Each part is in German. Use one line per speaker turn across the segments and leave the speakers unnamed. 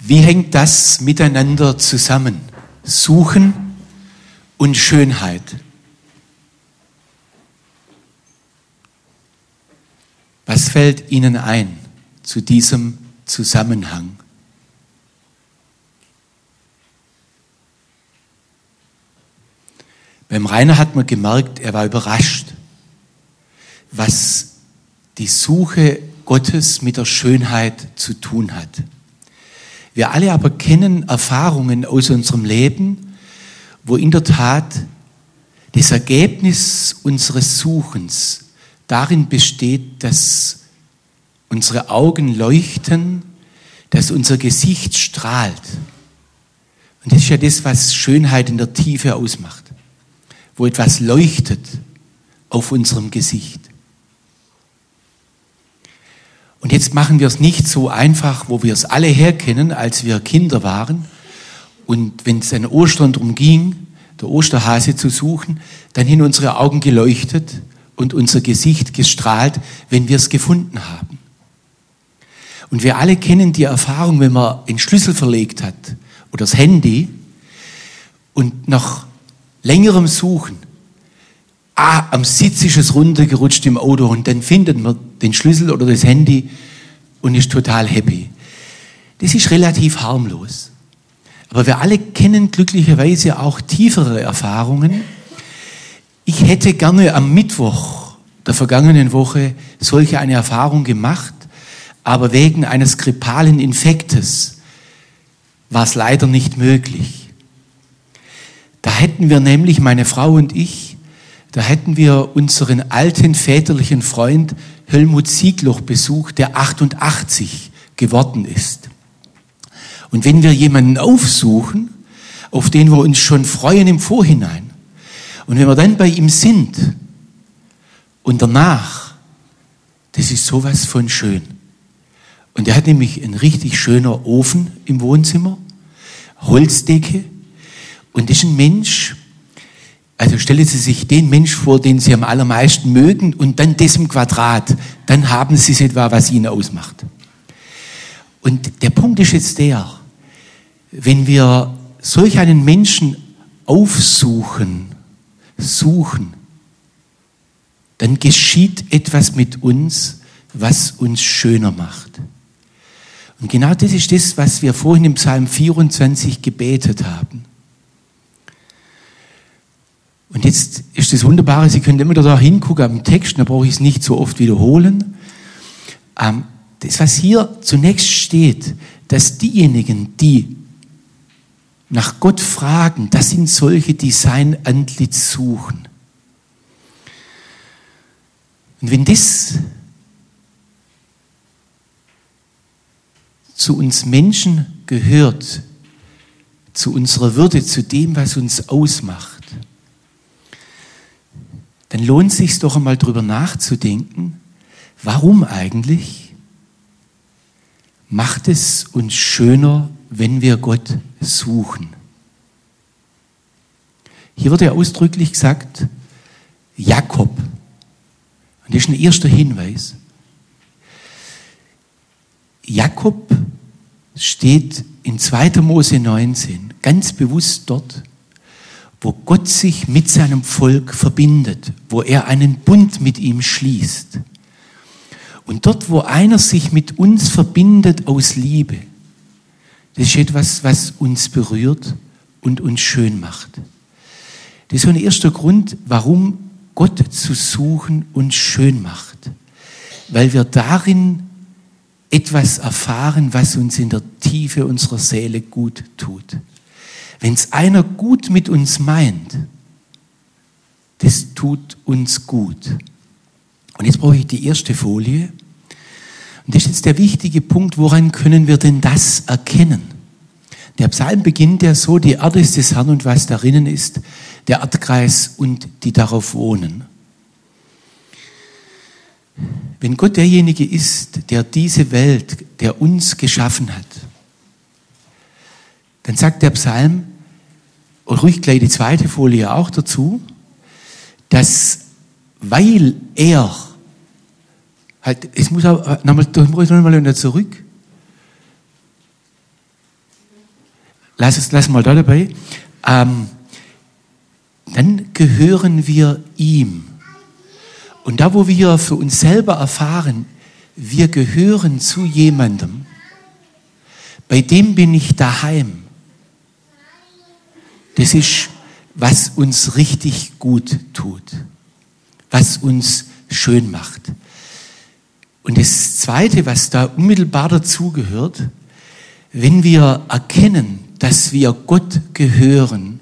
Wie hängt das miteinander zusammen? Suchen und Schönheit. Was fällt Ihnen ein zu diesem Zusammenhang? Beim Rainer hat man gemerkt, er war überrascht, was die Suche Gottes mit der Schönheit zu tun hat. Wir alle aber kennen Erfahrungen aus unserem Leben, wo in der Tat das Ergebnis unseres Suchens darin besteht, dass unsere Augen leuchten, dass unser Gesicht strahlt. Und das ist ja das, was Schönheit in der Tiefe ausmacht, wo etwas leuchtet auf unserem Gesicht. Und jetzt machen wir es nicht so einfach, wo wir es alle herkennen, als wir Kinder waren. Und wenn es an Ostern darum ging, der Osterhase zu suchen, dann hin unsere Augen geleuchtet und unser Gesicht gestrahlt, wenn wir es gefunden haben. Und wir alle kennen die Erfahrung, wenn man den Schlüssel verlegt hat oder das Handy und nach längerem Suchen ah, am Sitz ist es runtergerutscht im Auto und dann findet man den Schlüssel oder das Handy und ist total happy. Das ist relativ harmlos. Aber wir alle kennen glücklicherweise auch tiefere Erfahrungen. Ich hätte gerne am Mittwoch der vergangenen Woche solche eine Erfahrung gemacht, aber wegen eines grippalen Infektes war es leider nicht möglich. Da hätten wir nämlich, meine Frau und ich, da hätten wir unseren alten väterlichen Freund Helmut Siegloch besucht, der 88 geworden ist. Und wenn wir jemanden aufsuchen, auf den wir uns schon freuen im Vorhinein, und wenn wir dann bei ihm sind und danach, das ist sowas von schön. Und er hat nämlich ein richtig schöner Ofen im Wohnzimmer, Holzdecke, und ist ein Mensch, also stellen Sie sich den Mensch vor, den Sie am allermeisten mögen und dann dessen Quadrat. Dann haben Sie es etwa, was ihn ausmacht. Und der Punkt ist jetzt der, wenn wir solch einen Menschen aufsuchen, suchen, dann geschieht etwas mit uns, was uns schöner macht. Und genau das ist das, was wir vorhin im Psalm 24 gebetet haben. Und jetzt ist das Wunderbare, Sie können immer da hingucken am Text, da brauche ich es nicht so oft wiederholen. Ähm, das, was hier zunächst steht, dass diejenigen, die nach Gott fragen, das sind solche, die sein Antlitz suchen. Und wenn das zu uns Menschen gehört, zu unserer Würde, zu dem, was uns ausmacht, dann lohnt es sich doch einmal drüber nachzudenken, warum eigentlich macht es uns schöner, wenn wir Gott suchen. Hier wird ja ausdrücklich gesagt, Jakob. Und das ist ein erster Hinweis. Jakob steht in 2. Mose 19 ganz bewusst dort, wo Gott sich mit seinem Volk verbindet, wo er einen Bund mit ihm schließt. Und dort, wo einer sich mit uns verbindet aus Liebe, das ist etwas, was uns berührt und uns schön macht. Das ist so ein erster Grund, warum Gott zu suchen uns schön macht. Weil wir darin etwas erfahren, was uns in der Tiefe unserer Seele gut tut. Wenn es einer gut mit uns meint, das tut uns gut. Und jetzt brauche ich die erste Folie. Und das ist jetzt der wichtige Punkt, woran können wir denn das erkennen? Der Psalm beginnt ja so, die Erde ist des Herrn und was darinnen ist, der Erdkreis und die darauf wohnen. Wenn Gott derjenige ist, der diese Welt, der uns geschaffen hat, dann sagt der Psalm, und ruhig gleich die zweite Folie auch dazu, dass weil er halt, es muss auch, nochmal, nochmal zurück, lass es lass mal da dabei, ähm, dann gehören wir ihm. Und da, wo wir für uns selber erfahren, wir gehören zu jemandem, bei dem bin ich daheim. Das ist, was uns richtig gut tut, was uns schön macht. Und das Zweite, was da unmittelbar dazugehört, wenn wir erkennen, dass wir Gott gehören,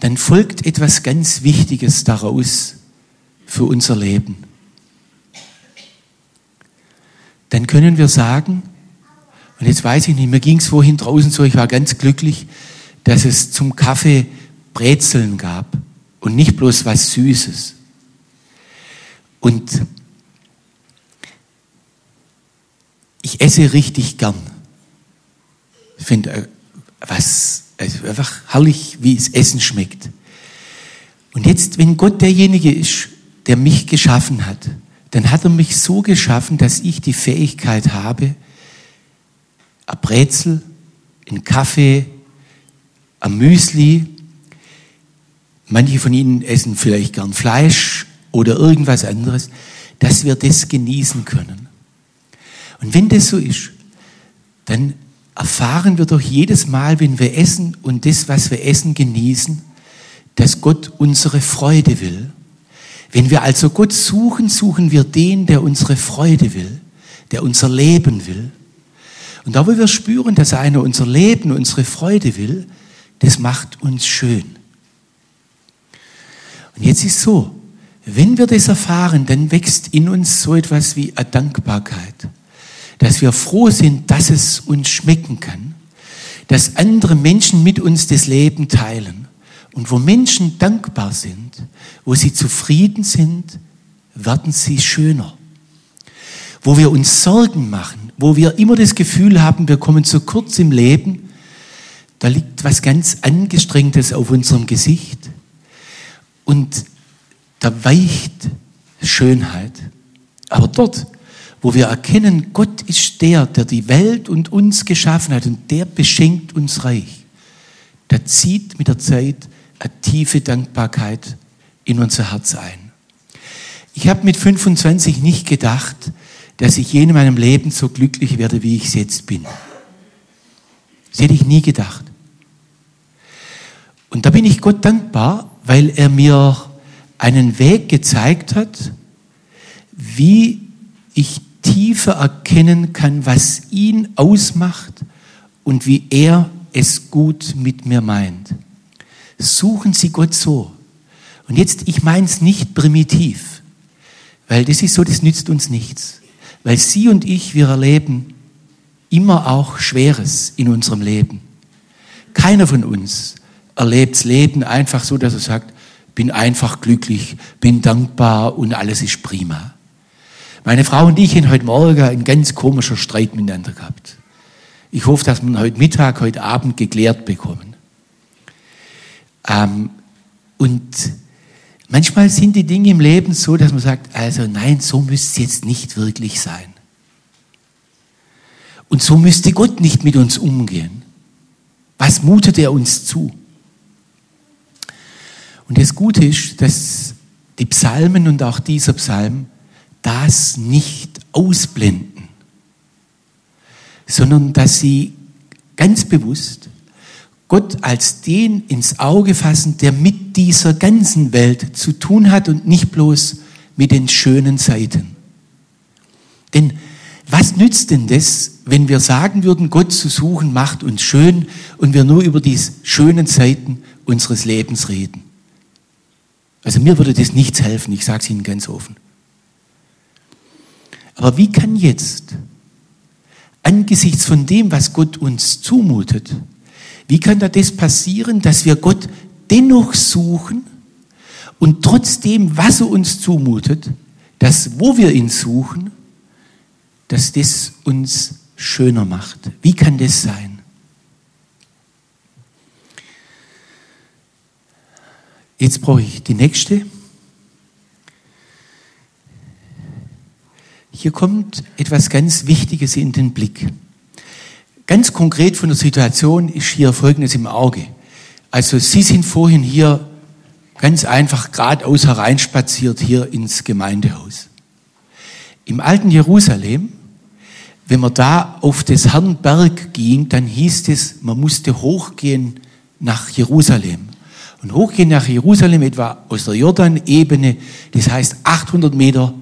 dann folgt etwas ganz Wichtiges daraus für unser Leben. Dann können wir sagen, und jetzt weiß ich nicht, mir ging es vorhin draußen so, ich war ganz glücklich, dass es zum Kaffee Brezeln gab und nicht bloß was Süßes. Und ich esse richtig gern. Ich finde, äh, was, also einfach herrlich, wie es Essen schmeckt. Und jetzt, wenn Gott derjenige ist, der mich geschaffen hat, dann hat er mich so geschaffen, dass ich die Fähigkeit habe, ein Brezel, ein Kaffee, ein Müsli, manche von Ihnen essen vielleicht gern Fleisch oder irgendwas anderes, dass wir das genießen können. Und wenn das so ist, dann erfahren wir doch jedes Mal, wenn wir essen und das, was wir essen, genießen, dass Gott unsere Freude will. Wenn wir also Gott suchen, suchen wir den, der unsere Freude will, der unser Leben will. Und da, wo wir spüren, dass einer unser Leben, unsere Freude will, das macht uns schön. Und jetzt ist so, wenn wir das erfahren, dann wächst in uns so etwas wie eine Dankbarkeit dass wir froh sind, dass es uns schmecken kann, dass andere Menschen mit uns das Leben teilen. Und wo Menschen dankbar sind, wo sie zufrieden sind, werden sie schöner. Wo wir uns Sorgen machen, wo wir immer das Gefühl haben, wir kommen zu kurz im Leben, da liegt was ganz Angestrengtes auf unserem Gesicht und da weicht Schönheit. Aber dort, wo wir erkennen, Gott ist der, der die Welt und uns geschaffen hat und der beschenkt uns reich. Da zieht mit der Zeit eine tiefe Dankbarkeit in unser Herz ein. Ich habe mit 25 nicht gedacht, dass ich je in meinem Leben so glücklich werde, wie ich es jetzt bin. Das hätte ich nie gedacht. Und da bin ich Gott dankbar, weil er mir einen Weg gezeigt hat, wie ich tiefer erkennen kann, was ihn ausmacht und wie er es gut mit mir meint. Suchen Sie Gott so. Und jetzt, ich meine es nicht primitiv, weil das ist so, das nützt uns nichts. Weil Sie und ich, wir erleben immer auch Schweres in unserem Leben. Keiner von uns erlebt das Leben einfach so, dass er sagt, bin einfach glücklich, bin dankbar und alles ist prima. Meine Frau und ich haben heute Morgen einen ganz komischen Streit miteinander gehabt. Ich hoffe, dass wir heute Mittag, heute Abend geklärt bekommen. Ähm, und manchmal sind die Dinge im Leben so, dass man sagt, also nein, so müsste es jetzt nicht wirklich sein. Und so müsste Gott nicht mit uns umgehen. Was mutet er uns zu? Und das Gute ist, dass die Psalmen und auch dieser Psalm das nicht ausblenden, sondern dass sie ganz bewusst Gott als den ins Auge fassen, der mit dieser ganzen Welt zu tun hat und nicht bloß mit den schönen Seiten. Denn was nützt denn das, wenn wir sagen würden, Gott zu suchen macht uns schön und wir nur über die schönen Seiten unseres Lebens reden? Also mir würde das nichts helfen, ich sage es Ihnen ganz offen. Aber wie kann jetzt, angesichts von dem, was Gott uns zumutet, wie kann da das passieren, dass wir Gott dennoch suchen und trotzdem, was er uns zumutet, dass wo wir ihn suchen, dass das uns schöner macht? Wie kann das sein? Jetzt brauche ich die nächste. Hier kommt etwas ganz Wichtiges in den Blick. Ganz konkret von der Situation ist hier Folgendes im Auge. Also Sie sind vorhin hier ganz einfach geradeaus hereinspaziert hier ins Gemeindehaus. Im alten Jerusalem, wenn man da auf des Herrn Berg ging, dann hieß es, man musste hochgehen nach Jerusalem. Und hochgehen nach Jerusalem etwa aus der Jordanebene, das heißt 800 Meter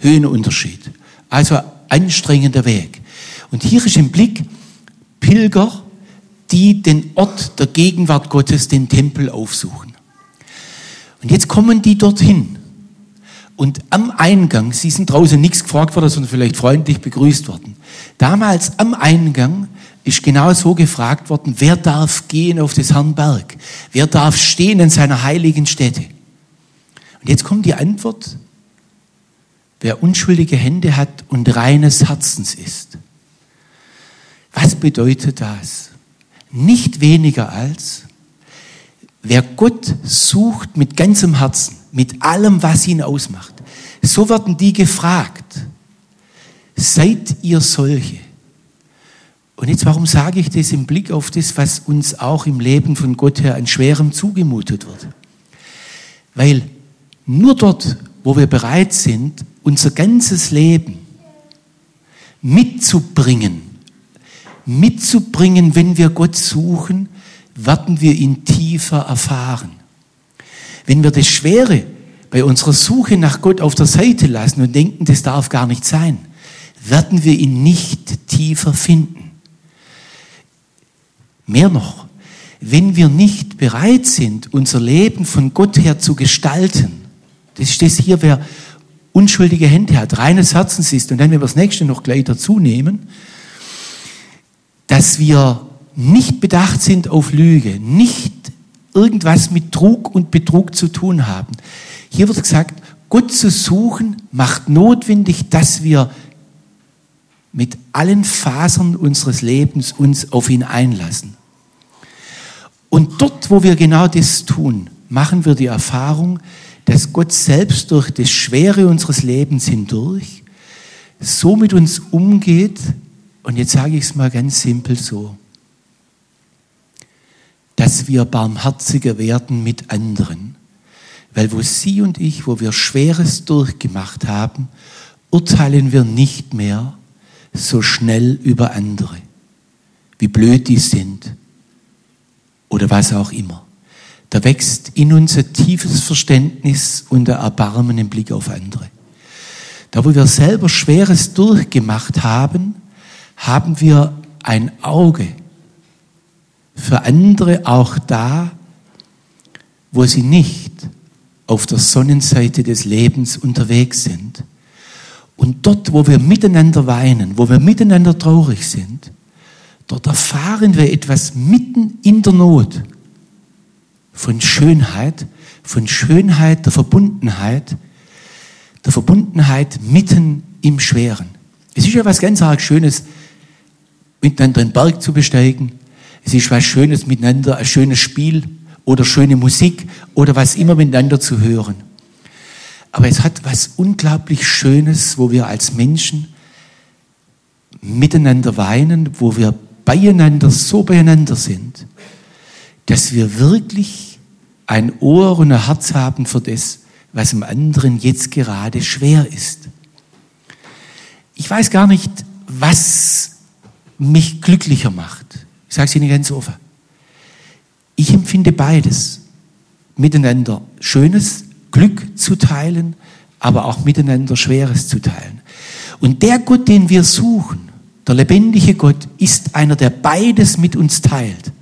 Höhenunterschied. Also anstrengender Weg. Und hier ist im Blick Pilger, die den Ort der Gegenwart Gottes, den Tempel aufsuchen. Und jetzt kommen die dorthin. Und am Eingang, sie sind draußen nichts gefragt worden, sondern vielleicht freundlich begrüßt worden. Damals am Eingang ist genau so gefragt worden, wer darf gehen auf des Herrn Berg? Wer darf stehen in seiner heiligen Stätte? Und jetzt kommt die Antwort, wer unschuldige Hände hat und reines Herzens ist. Was bedeutet das? Nicht weniger als, wer Gott sucht mit ganzem Herzen, mit allem, was ihn ausmacht. So werden die gefragt. Seid ihr solche? Und jetzt, warum sage ich das im Blick auf das, was uns auch im Leben von Gott her an Schwerem zugemutet wird? Weil nur dort, wo wir bereit sind, unser ganzes Leben mitzubringen, mitzubringen, wenn wir Gott suchen, werden wir ihn tiefer erfahren. Wenn wir das Schwere bei unserer Suche nach Gott auf der Seite lassen und denken, das darf gar nicht sein, werden wir ihn nicht tiefer finden. Mehr noch, wenn wir nicht bereit sind, unser Leben von Gott her zu gestalten, das ist das hier, wer unschuldige Hände hat, reines Herzens ist, und dann, wenn wir das nächste noch gleich dazu nehmen, dass wir nicht bedacht sind auf Lüge, nicht irgendwas mit Trug und Betrug zu tun haben. Hier wird gesagt, Gott zu suchen macht notwendig, dass wir mit allen Fasern unseres Lebens uns auf ihn einlassen. Und dort, wo wir genau das tun, machen wir die Erfahrung, dass Gott selbst durch das Schwere unseres Lebens hindurch so mit uns umgeht, und jetzt sage ich es mal ganz simpel so, dass wir barmherziger werden mit anderen. Weil wo Sie und ich, wo wir Schweres durchgemacht haben, urteilen wir nicht mehr so schnell über andere, wie blöd die sind oder was auch immer. Da wächst in uns ein tiefes Verständnis und ein Erbarmen im Blick auf andere. Da, wo wir selber Schweres durchgemacht haben, haben wir ein Auge für andere auch da, wo sie nicht auf der Sonnenseite des Lebens unterwegs sind. Und dort, wo wir miteinander weinen, wo wir miteinander traurig sind, dort erfahren wir etwas mitten in der Not von Schönheit, von Schönheit der Verbundenheit, der Verbundenheit mitten im Schweren. Es ist ja was ganz arg Schönes, miteinander den Berg zu besteigen. Es ist was Schönes miteinander, ein schönes Spiel oder schöne Musik oder was immer miteinander zu hören. Aber es hat was unglaublich Schönes, wo wir als Menschen miteinander weinen, wo wir beieinander so beieinander sind, dass wir wirklich ein Ohr und ein Herz haben für das, was im anderen jetzt gerade schwer ist. Ich weiß gar nicht, was mich glücklicher macht. Ich sage es Ihnen ganz offen. Ich empfinde beides. Miteinander Schönes, Glück zu teilen, aber auch miteinander Schweres zu teilen. Und der Gott, den wir suchen, der lebendige Gott, ist einer, der beides mit uns teilt.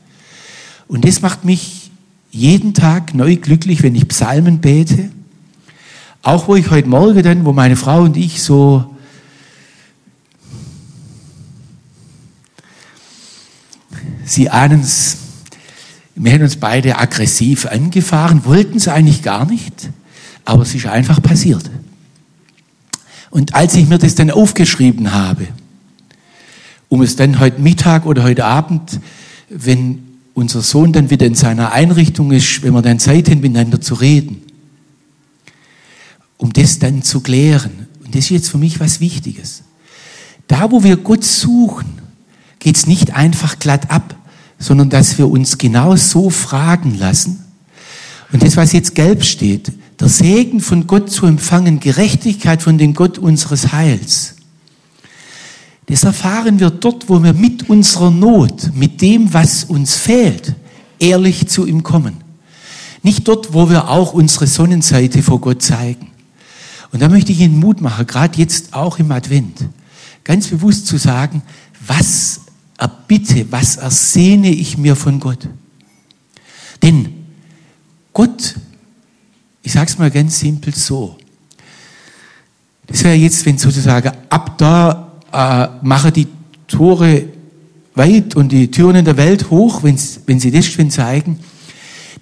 Und das macht mich jeden Tag neu glücklich, wenn ich Psalmen bete. Auch wo ich heute Morgen dann, wo meine Frau und ich so Sie ahnen es, wir haben uns beide aggressiv angefahren, wollten es eigentlich gar nicht, aber es ist einfach passiert. Und als ich mir das dann aufgeschrieben habe, um es dann heute Mittag oder heute Abend, wenn unser Sohn dann wieder in seiner Einrichtung ist, wenn wir dann Zeit haben, miteinander zu reden, um das dann zu klären. Und das ist jetzt für mich was Wichtiges. Da, wo wir Gott suchen, geht es nicht einfach glatt ab, sondern dass wir uns genau so fragen lassen. Und das, was jetzt gelb steht, der Segen von Gott zu empfangen, Gerechtigkeit von dem Gott unseres Heils. Das erfahren wir dort, wo wir mit unserer Not, mit dem, was uns fehlt, ehrlich zu ihm kommen. Nicht dort, wo wir auch unsere Sonnenseite vor Gott zeigen. Und da möchte ich Ihnen Mut machen, gerade jetzt auch im Advent, ganz bewusst zu sagen, was erbitte, was ersehne ich mir von Gott. Denn Gott, ich sage es mal ganz simpel so, das wäre jetzt, wenn sozusagen ab da äh, mache die Tore weit und die Türen in der Welt hoch, wenn Sie das schon zeigen.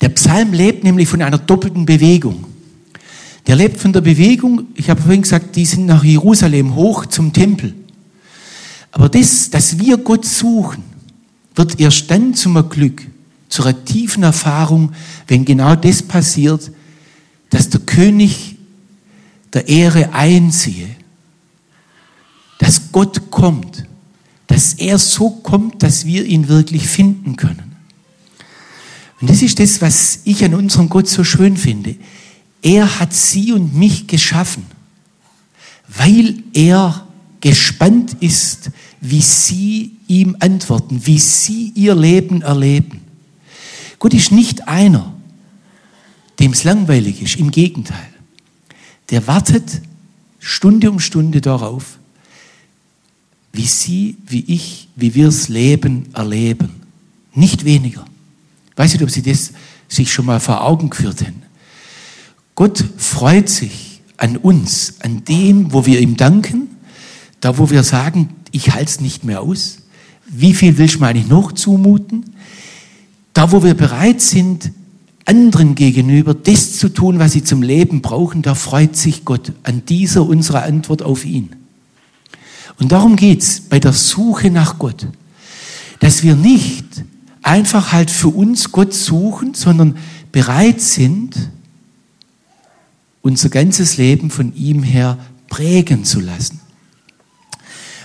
Der Psalm lebt nämlich von einer doppelten Bewegung. Der lebt von der Bewegung, ich habe vorhin gesagt, die sind nach Jerusalem hoch zum Tempel. Aber das, dass wir Gott suchen, wird erst dann zum Glück, zu einer tiefen Erfahrung, wenn genau das passiert, dass der König der Ehre einziehe, dass Gott kommt, dass er so kommt, dass wir ihn wirklich finden können. Und das ist das, was ich an unserem Gott so schön finde. Er hat sie und mich geschaffen, weil er gespannt ist, wie sie ihm antworten, wie sie ihr Leben erleben. Gott ist nicht einer, dem es langweilig ist, im Gegenteil. Der wartet Stunde um Stunde darauf, wie sie, wie ich, wie wir das Leben erleben. Nicht weniger. Ich weiß nicht, ob Sie das sich schon mal vor Augen geführt haben. Gott freut sich an uns, an dem, wo wir ihm danken, da wo wir sagen, ich halte es nicht mehr aus. Wie viel willst du mir eigentlich noch zumuten? Da wo wir bereit sind, anderen gegenüber das zu tun, was sie zum Leben brauchen, da freut sich Gott an dieser unserer Antwort auf ihn. Und darum geht's bei der Suche nach Gott, dass wir nicht einfach halt für uns Gott suchen, sondern bereit sind, unser ganzes Leben von ihm her prägen zu lassen.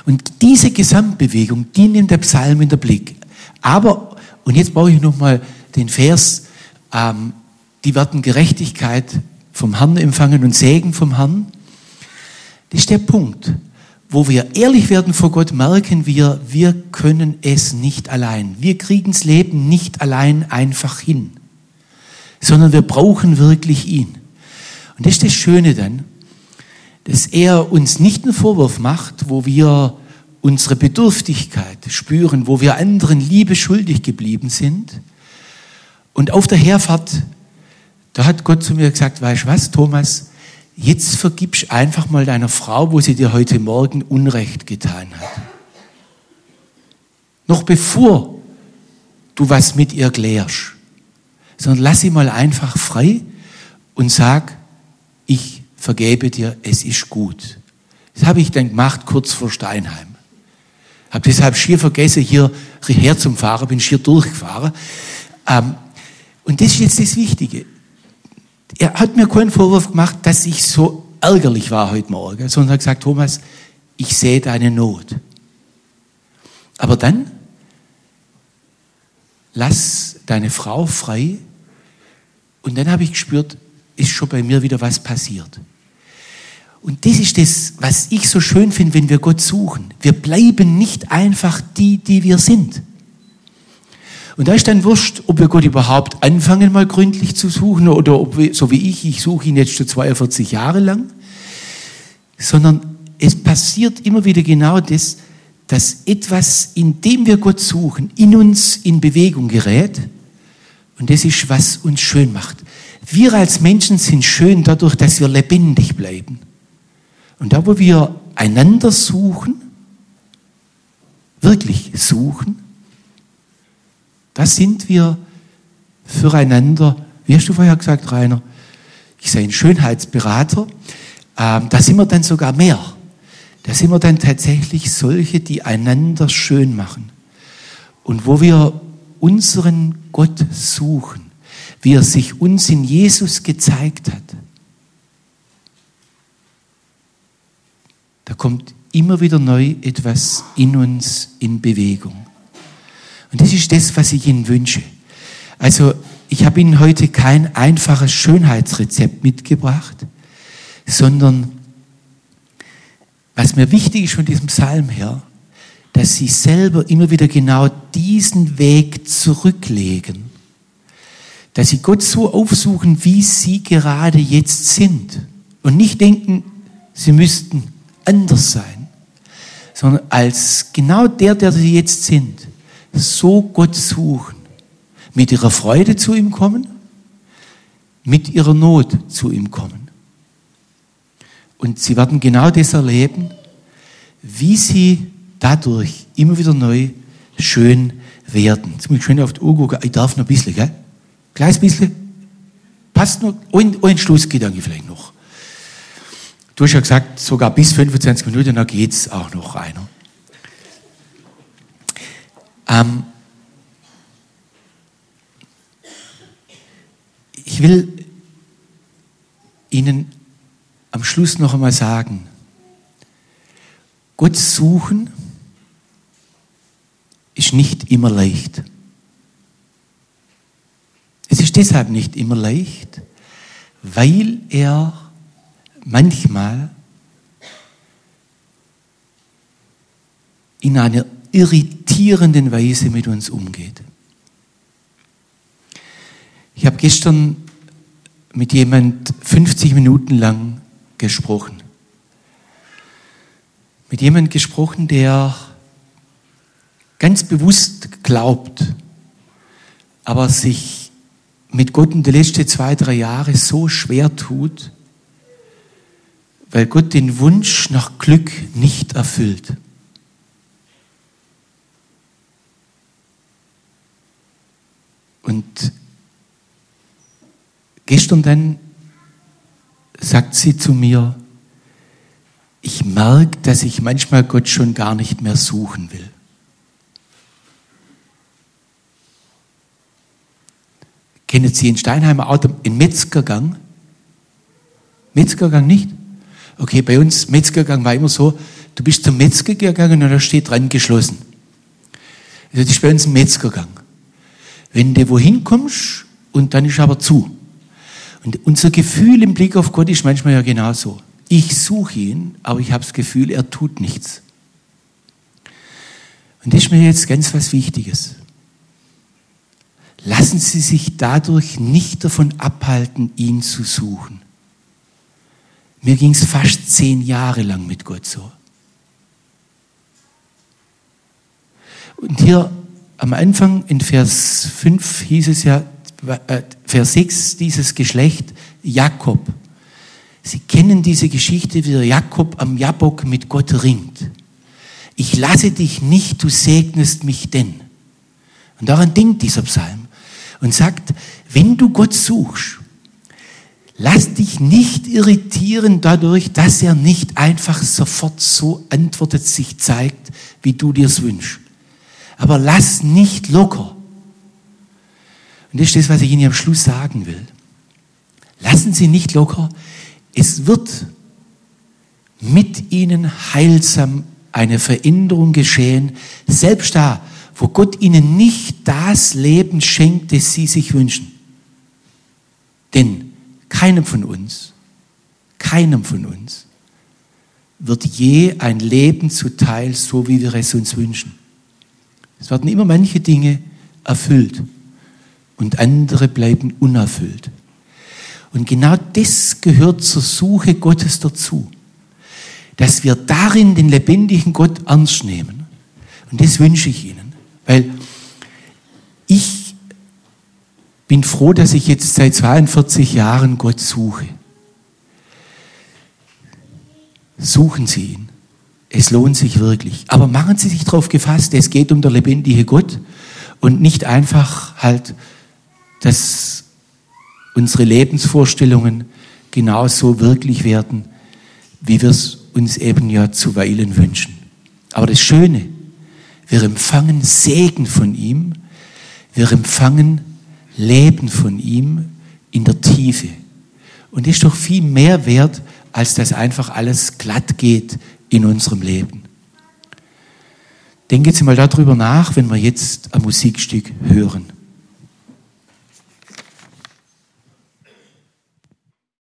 Und diese Gesamtbewegung, die nimmt der Psalm in der Blick. Aber, und jetzt brauche ich nochmal den Vers, ähm, die werden Gerechtigkeit vom Herrn empfangen und Segen vom Herrn. Das ist der Punkt, wo wir ehrlich werden vor Gott, merken wir, wir können es nicht allein. Wir kriegen das Leben nicht allein einfach hin, sondern wir brauchen wirklich ihn. Und das ist das Schöne dann, dass er uns nicht einen Vorwurf macht, wo wir unsere Bedürftigkeit spüren, wo wir anderen Liebe schuldig geblieben sind. Und auf der Herfahrt, da hat Gott zu mir gesagt, weißt du was, Thomas, jetzt vergibst einfach mal deiner Frau, wo sie dir heute Morgen Unrecht getan hat. Noch bevor du was mit ihr klärst, sondern lass sie mal einfach frei und sag, ich vergebe dir, es ist gut. Das habe ich dann gemacht kurz vor Steinheim. Habe deshalb schier vergessen, hier her zum Fahrer, bin schier durchgefahren. Ähm, und das ist jetzt das Wichtige. Er hat mir keinen Vorwurf gemacht, dass ich so ärgerlich war heute Morgen, sondern hat gesagt, Thomas, ich sehe deine Not. Aber dann lass deine Frau frei. Und dann habe ich gespürt, ist schon bei mir wieder was passiert. Und das ist das, was ich so schön finde, wenn wir Gott suchen. Wir bleiben nicht einfach die, die wir sind. Und da ist dann wurscht, ob wir Gott überhaupt anfangen, mal gründlich zu suchen oder ob wir, so wie ich, ich suche ihn jetzt schon 42 Jahre lang, sondern es passiert immer wieder genau das, dass etwas, in dem wir Gott suchen, in uns in Bewegung gerät. Und das ist, was uns schön macht. Wir als Menschen sind schön dadurch, dass wir lebendig bleiben. Und da, wo wir einander suchen, wirklich suchen, da sind wir füreinander, wie hast du vorher gesagt, Rainer, ich sei ein Schönheitsberater, ähm, da sind wir dann sogar mehr. Da sind wir dann tatsächlich solche, die einander schön machen. Und wo wir unseren Gott suchen, wie er sich uns in Jesus gezeigt hat. Da kommt immer wieder neu etwas in uns in Bewegung. Und das ist das, was ich Ihnen wünsche. Also, ich habe Ihnen heute kein einfaches Schönheitsrezept mitgebracht, sondern was mir wichtig ist von diesem Psalm her, dass Sie selber immer wieder genau diesen Weg zurücklegen. Dass Sie Gott so aufsuchen, wie Sie gerade jetzt sind. Und nicht denken, Sie müssten anders sein, sondern als genau der, der Sie jetzt sind, so Gott suchen, mit ihrer Freude zu ihm kommen, mit ihrer Not zu ihm kommen. Und sie werden genau das erleben, wie sie dadurch immer wieder neu schön werden. Jetzt muss ich schön auf die Uhr gucken. Ich darf noch ein bisschen, gell? Kleines bisschen. Passt noch. Und ein Schlussgedanke vielleicht noch. Du hast ja gesagt, sogar bis 25 Minuten, dann geht's auch noch einer. Ähm, ich will Ihnen am Schluss noch einmal sagen, Gott suchen ist nicht immer leicht. Es ist deshalb nicht immer leicht, weil er manchmal in einer irritierenden Weise mit uns umgeht. Ich habe gestern mit jemand 50 Minuten lang gesprochen. Mit jemand gesprochen, der ganz bewusst glaubt, aber sich mit Gott in den letzten zwei, drei Jahren so schwer tut, weil Gott den Wunsch nach Glück nicht erfüllt. Und gestern dann sagt sie zu mir, ich merke, dass ich manchmal Gott schon gar nicht mehr suchen will. Kennen Sie in Steinheimer auch den Metzgergang? Metzgergang nicht? Okay, bei uns Metzgergang war immer so, du bist zum Metzger gegangen und da steht dran geschlossen. Also das ist bei uns ein Metzgergang. Wenn du wohin kommst und dann ist aber zu. Und unser Gefühl im Blick auf Gott ist manchmal ja genauso. Ich suche ihn, aber ich habe das Gefühl, er tut nichts. Und das ist mir jetzt ganz was Wichtiges. Lassen Sie sich dadurch nicht davon abhalten, ihn zu suchen. Mir ging es fast zehn Jahre lang mit Gott so. Und hier am Anfang in Vers 5 hieß es ja, äh, Vers 6, dieses Geschlecht Jakob. Sie kennen diese Geschichte, wie der Jakob am Jabok mit Gott ringt. Ich lasse dich nicht, du segnest mich denn. Und daran denkt dieser Psalm und sagt, wenn du Gott suchst, lass dich nicht irritieren dadurch, dass er nicht einfach sofort so antwortet, sich zeigt, wie du dir's wünschst aber lass nicht locker. Und das ist das, was ich Ihnen am Schluss sagen will. Lassen Sie nicht locker. Es wird mit Ihnen heilsam eine Veränderung geschehen, selbst da, wo Gott Ihnen nicht das Leben schenkt, das Sie sich wünschen. Denn keinem von uns, keinem von uns wird je ein Leben zuteil, so wie wir es uns wünschen. Es werden immer manche Dinge erfüllt und andere bleiben unerfüllt. Und genau das gehört zur Suche Gottes dazu, dass wir darin den lebendigen Gott ernst nehmen. Und das wünsche ich Ihnen, weil ich bin froh, dass ich jetzt seit 42 Jahren Gott suche. Suchen Sie ihn. Es lohnt sich wirklich. Aber machen Sie sich darauf gefasst, es geht um der lebendige Gott und nicht einfach halt, dass unsere Lebensvorstellungen genauso wirklich werden, wie wir es uns eben ja zuweilen wünschen. Aber das Schöne, wir empfangen Segen von ihm, wir empfangen Leben von ihm in der Tiefe. Und das ist doch viel mehr wert, als dass einfach alles glatt geht in unserem Leben. denken Sie mal darüber nach, wenn wir jetzt ein Musikstück hören.